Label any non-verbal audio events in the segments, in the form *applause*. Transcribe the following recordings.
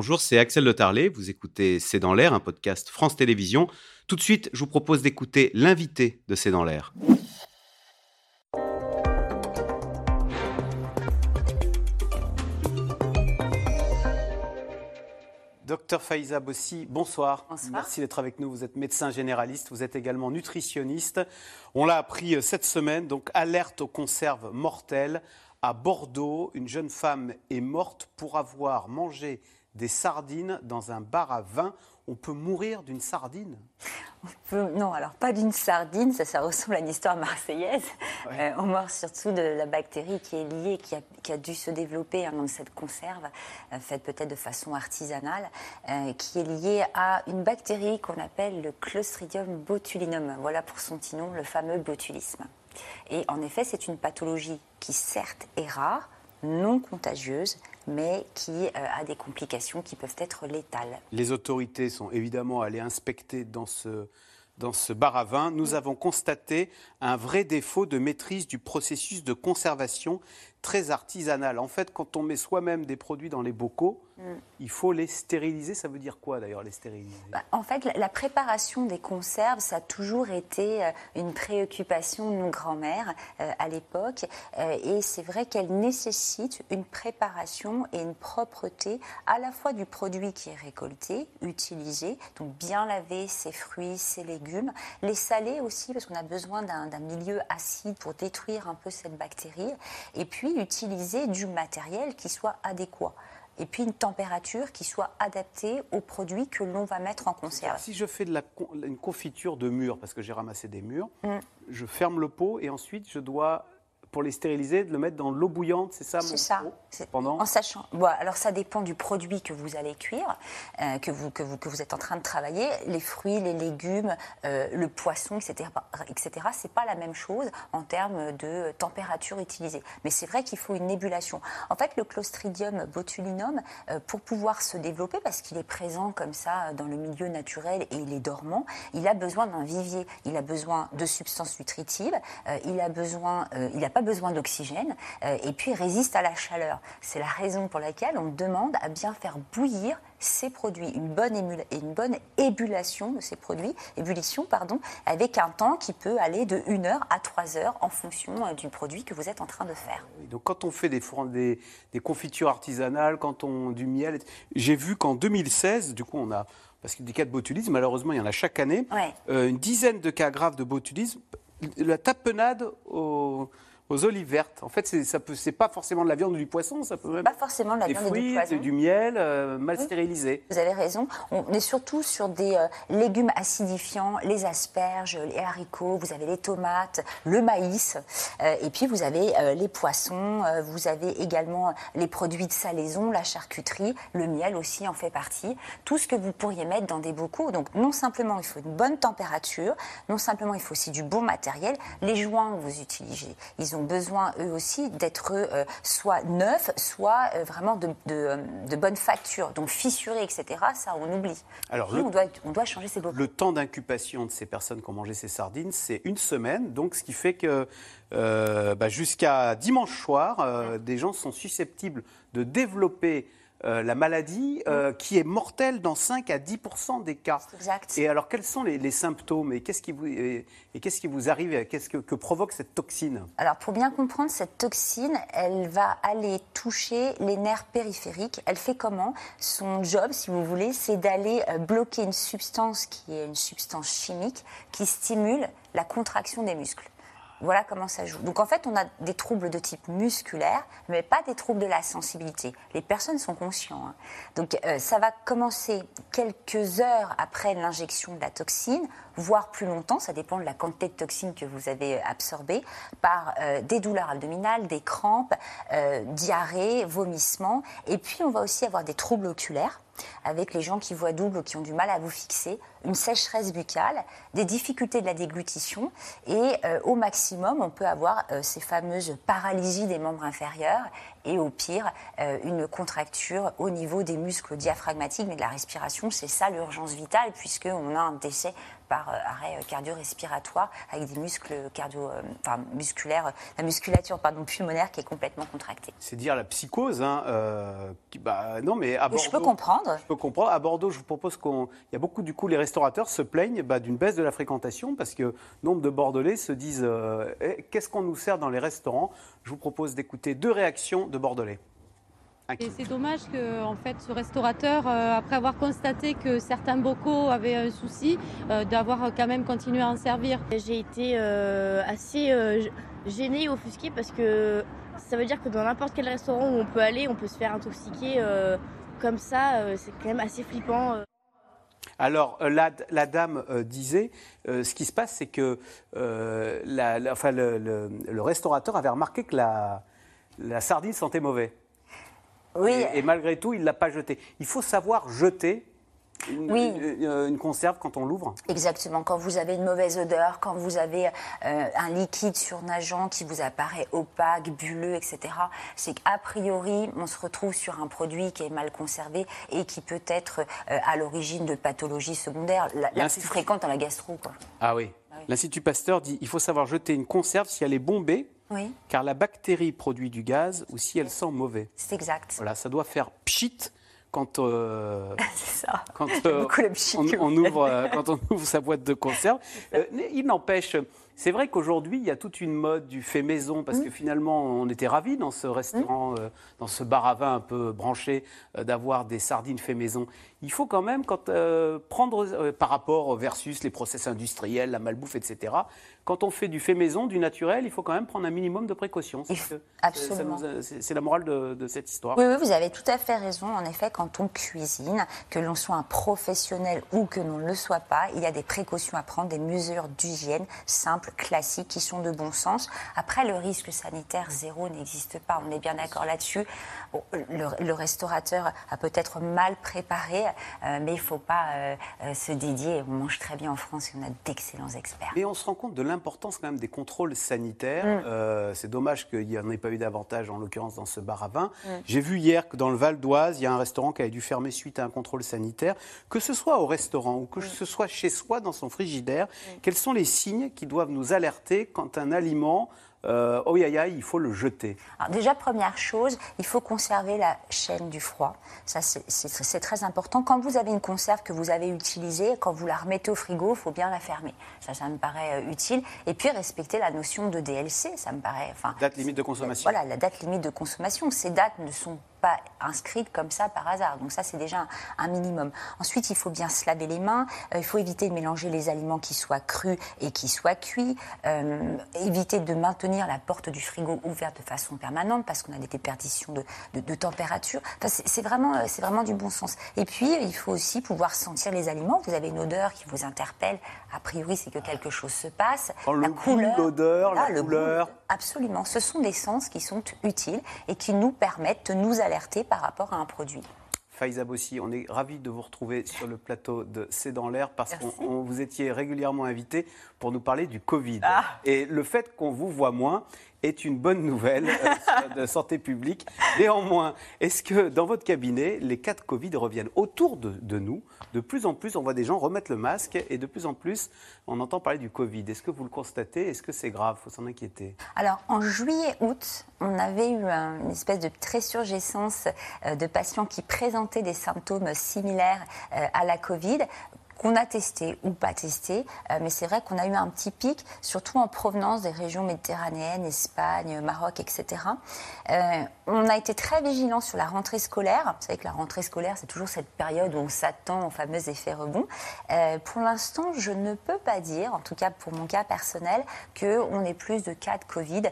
bonjour, c'est Axel Le Tarlet. Vous écoutez C'est dans l'air, un podcast France Télévisions. Tout de suite, je vous propose d'écouter l'invité de C'est dans l'air. Docteur Faïza Bossi, bonsoir. Bonsoir. Merci d'être avec nous. Vous êtes médecin généraliste, vous êtes également nutritionniste. On l'a appris euh, cette semaine, donc alerte aux conserves mortelles. À Bordeaux, une jeune femme est morte pour avoir mangé des sardines dans un bar à vin. On peut mourir d'une sardine? On peut- non, alors pas d'une sardine, ça, ça ressemble à une histoire marseillaise. Ouais. Euh, on meurt surtout de la bactérie qui est liée, qui a, qui a dû se développer hein, dans cette conserve, euh, faite peut-être de façon artisanale, euh, qui est liée à une bactérie qu'on appelle le Clostridium botulinum. Voilà pour son petit nom, le fameux botulisme. Et en effet, c'est une pathologie qui certes est rare, non contagieuse, mais qui euh, a des complications qui peuvent être létales. Les autorités sont évidemment allées inspecter dans ce, dans ce bar à vin. Nous avons constaté un vrai défaut de maîtrise du processus de conservation très artisanal. En fait, quand on met soi-même des produits dans les bocaux, il faut les stériliser. Ça veut dire quoi d'ailleurs les stériliser? Bah, En fait, la- préparation des conserves, ça a toujours été euh, une préoccupation de nos grands-mères euh, à l'époque. Euh, et c'est vrai qu'elle nécessite une préparation et une propreté à la fois du produit qui est récolté, utilisé, donc bien laver ses fruits, ses légumes, les saler aussi, parce qu'on a besoin d'un d'un milieu acide pour détruire un peu cette bactérie, et puis utiliser du matériel qui soit adéquat. Et puis une température qui soit adaptée aux produits que l'on va mettre en conserve. Si je fais de la, con- une confiture de mûres, parce que j'ai ramassé des mûres, Mm. je ferme le pot et ensuite je dois, pour les stériliser, de le mettre dans l'eau bouillante, c'est ça C'est ça. Pendant En sachant. Bon, alors ça dépend du produit que vous allez cuire, euh, que, vous, que, vous, que vous êtes en train de travailler. Les fruits, les légumes, euh, le poisson, etc. etc. C'est pas la même chose en termes de température utilisée. Mais c'est vrai qu'il faut une ébullition. En fait, le Clostridium botulinum, euh, pour pouvoir se développer, parce qu'il est présent comme ça dans le milieu naturel et il est dormant, il a besoin d'un vivier. Il a besoin de substances nutritives. il a besoin, il n'a pas besoin d'oxygène. euh, et puis résiste à la chaleur. C'est la raison pour laquelle on demande à bien faire bouillir ces produits, une bonne, une bonne ébullition de ces produits, ébullition pardon, avec un temps qui peut aller de 1 heure à 3 heures en fonction euh, du produit que vous êtes en train de faire. Donc quand on fait des, four- des, des confitures artisanales, quand on du miel, j'ai vu qu'en 2016, du coup on a parce que des cas de botulisme, malheureusement il y en a chaque année, Ouais. euh, une dizaine de cas graves de botulisme, la tapenade aux, aux olives vertes. En fait, c'est pas forcément de la viande ou du poisson, ça peut même Pas forcément de la des viande et du fruits, poison. du miel euh, mal stérilisé. Vous avez raison. On est surtout sur des euh, légumes acidifiants, les asperges, les haricots, vous avez les tomates, le maïs, euh, et puis vous avez euh, les poissons, vous avez également les produits de salaison, la charcuterie, le miel aussi en fait partie. Tout ce que vous pourriez mettre dans des bocaux. Donc non simplement il faut une bonne température, non simplement il faut aussi du bon matériel. Les joints que vous utilisez, ils ont besoin eux aussi d'être euh, soit neufs, soit euh, vraiment de, de, de bonne facture. Donc fissurés, etc. Ça on oublie. Alors, Puis, le- on, doit, on doit changer ces bocaux. Le temps d'incubation de ces personnes qui ont mangé ces sardines, c'est une semaine. Donc, ce qui fait que euh, bah, jusqu'à dimanche soir, euh, des gens sont susceptibles de développer euh, la maladie euh, qui est mortelle dans 5 à 10% des cas. Exact. Et alors, quels sont les, les symptômes et qu'est-ce qui vous, et, et qu'est-ce qui vous arrive Qu'est-ce que, que provoque cette toxine Alors pour bien comprendre, cette toxine, elle va aller toucher les nerfs périphériques. Elle fait comment? Son job, si vous voulez, c'est d'aller euh, bloquer une substance qui est une substance chimique qui stimule la contraction des muscles. Voilà comment ça joue. Donc en fait, on a des troubles de type musculaire, mais pas des troubles de la sensibilité. Les personnes sont conscients. hein. Donc euh, ça va commencer quelques heures après l'injection de la toxine, voire plus longtemps, ça dépend de la quantité de toxine que vous avez absorbée, par euh, des douleurs abdominales, des crampes, euh, diarrhée, vomissements. Et puis on va aussi avoir des troubles oculaires avec les gens qui voient double ou qui ont du mal à vous fixer, une sécheresse buccale, des difficultés de la déglutition et euh, au maximum, on peut avoir euh, ces fameuses paralysies des membres inférieurs et au pire, euh, une contracture au niveau des muscles diaphragmatiques, mais de la respiration. C'est ça l'urgence vitale, puisqu'on a un décès par euh, arrêt euh, cardio-respiratoire avec des muscles cardio, euh, enfin, musculaires, la musculature pardon, pulmonaire qui est complètement contractée. C'est dire la psychose. Hein, qui, bah, non, mais à Bordeaux, je peux comprendre. Je peux comprendre. À Bordeaux, je vous propose qu'on. Il y a beaucoup, du coup, les restaurateurs se plaignent bah, d'une baisse de la fréquentation parce que nombre de Bordelais se disent eh, qu'est-ce qu'on nous sert dans les restaurants? Je vous propose d'écouter deux réactions de Bordelais. Et c'est dommage que en fait, ce restaurateur, euh, après avoir constaté que certains bocaux avaient un souci, euh, d'avoir quand même continué à en servir. J'ai été euh, assez gênée et offusquée parce que ça veut dire que dans n'importe quel restaurant où on peut aller, on peut se faire intoxiquer comme ça. c'est quand même assez flippant. Alors, la, dame disait, ce qui se passe, c'est que la, enfin, le, restaurateur avait remarqué que la, la sardine sentait mauvais. Oui. Et, malgré tout, il ne l'a pas jeté. Il faut savoir jeter une, conserve quand on l'ouvre Exactement. Quand vous avez une mauvaise odeur, quand vous avez euh, un liquide surnageant qui vous apparaît opaque, bulleux, etc., c'est qu'a priori, on se retrouve sur un produit qui est mal conservé et qui peut être euh, à l'origine de pathologies secondaires, la, plus fréquente dans la gastro. Ah oui. Ah oui. L'Institut Pasteur dit il faut savoir jeter une conserve si elle est bombée car la bactérie produit du gaz ou si elle sent mauvais. C'est exact. Voilà, ça doit faire pchit quand, euh, *laughs* ça. quand euh, on, ouvre, euh, quand *laughs* on ouvre sa boîte de conserve. il n'empêche, c'est vrai qu'aujourd'hui, il y a toute une mode du fait maison, parce que finalement, on était ravis dans ce restaurant, euh, dans ce bar à vin un peu branché, euh, d'avoir des sardines fait maison. Il faut quand même quand, euh, prendre, par rapport versus les process industriels, la malbouffe, etc., quand on fait du fait maison, du naturel, il faut quand même prendre un minimum de précautions. Absolument. C'est la morale de, cette histoire. Oui, oui, vous avez tout à fait raison. En effet, quand on cuisine, que l'on soit un professionnel ou que l'on ne le soit pas, il y a des précautions à prendre, des mesures d'hygiène simples classiques qui sont de bon sens. Après, le risque sanitaire zéro n'existe pas. On est bien d'accord là-dessus. le, restaurateur a peut-être mal préparé, euh, mais il ne faut pas euh, euh, se dédier. On mange très bien en France et on a d'excellents experts. Et on se rend compte de l'importance quand même des contrôles sanitaires. Mm. C'est dommage qu'il n'y en ait pas eu davantage, en l'occurrence dans ce bar à vin. Mm. J'ai vu hier que dans le Val d'Oise, il y a un restaurant qui avait dû fermer suite à un contrôle sanitaire. Que ce soit au restaurant ou que mm. ce soit chez soi dans son frigidaire, quels sont les signes qui doivent nous nous alerter quand un aliment euh, oh aïe, il faut le jeter Alors Déjà, première chose, il faut conserver la chaîne du froid. Ça, c'est très important. Quand vous avez une conserve que vous avez utilisée, quand vous la remettez au frigo, il faut bien la fermer. Ça, ça me paraît euh, utile. Et puis, respecter la notion de DLC, ça me paraît... Enfin, date limite de consommation. Voilà, la date limite de consommation. Ces dates ne sont pas inscrites comme ça par hasard. Donc ça, c'est déjà un, minimum. Ensuite, il faut bien se laver les mains. Euh, il faut éviter de mélanger les aliments qui soient crus et qui soient cuits. Euh, éviter de maintenir la porte du frigo ouverte de façon permanente parce qu'on a des déperditions de, de, température. Enfin, c'est vraiment, euh, c'est vraiment du bon sens. Et puis, il faut aussi pouvoir sentir les aliments. Vous avez une odeur qui vous interpelle. A priori, c'est que quelque chose se passe. la le couleur, l'odeur, la couleur. absolument. Ce sont des sens qui sont utiles et qui nous permettent de nous alerter par rapport à un produit. Faiza Bossi, on est ravis de vous retrouver sur le plateau de C'est dans l'air parce qu'on vous étiez régulièrement invité pour nous parler du Covid. Ah. Et le fait qu'on vous voit moins est une bonne nouvelle euh, de santé publique. Néanmoins, est-ce que dans votre cabinet, les cas de Covid reviennent autour de, nous? De plus en plus, on voit des gens remettre le masque et de plus en plus, on entend parler du Covid. Est-ce que vous le constatez? Est-ce que c'est grave? Faut s'en inquiéter. Alors, en juillet-août, on avait eu une espèce de surgescence euh, de patients qui présentaient des symptômes similaires euh, à la Covid qu'on a testé ou pas testé, euh, mais c'est vrai qu'on a eu un petit pic, surtout en provenance des régions méditerranéennes, Espagne, Maroc, etc. Euh, on a été très vigilants sur la rentrée scolaire. Vous savez que la rentrée scolaire, c'est toujours cette période où on s'attend au fameux effet rebond. Euh, pour l'instant, je ne peux pas dire, en tout cas pour mon cas personnel, qu'on ait plus de cas de Covid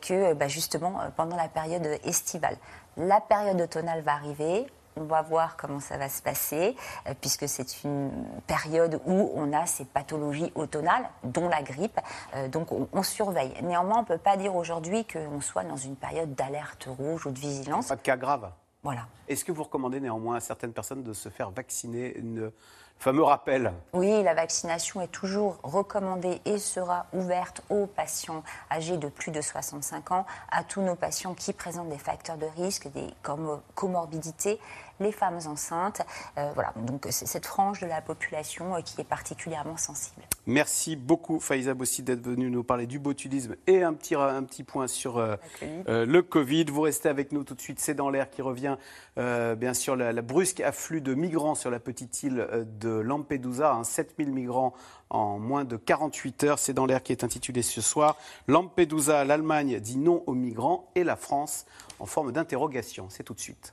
que bah, justement pendant la période estivale. La période automnale va arriver, on va voir comment ça va se passer, euh, puisque c'est une période où on a ces pathologies automnales, dont la grippe. Euh, donc on, surveille. Néanmoins, on ne peut pas dire aujourd'hui qu'on soit dans une période d'alerte rouge ou de vigilance. Pas de cas graves Voilà. Est-ce que vous recommandez néanmoins à certaines personnes de se faire vacciner une fameux rappel. Oui, la vaccination est toujours recommandée et sera ouverte aux patients âgés de plus de 65 ans, à tous nos patients qui présentent des facteurs de risque, des comorbidités, les femmes enceintes. Euh, voilà, donc c'est cette frange de la population euh, qui est particulièrement sensible. Merci beaucoup Faïza Bossi d'être venue nous parler du botulisme et un petit, un petit point sur euh, le Covid. Vous restez avec nous tout de suite, c'est dans l'air qui revient bien sûr la, la, brusque afflux de migrants sur la petite île de de Lampedusa, hein, 7000 migrants en moins de 48 heures. C'est dans l'air qui est intitulé ce soir. Lampedusa, l'Allemagne dit non aux migrants et la France en forme d'interrogation. C'est tout de suite.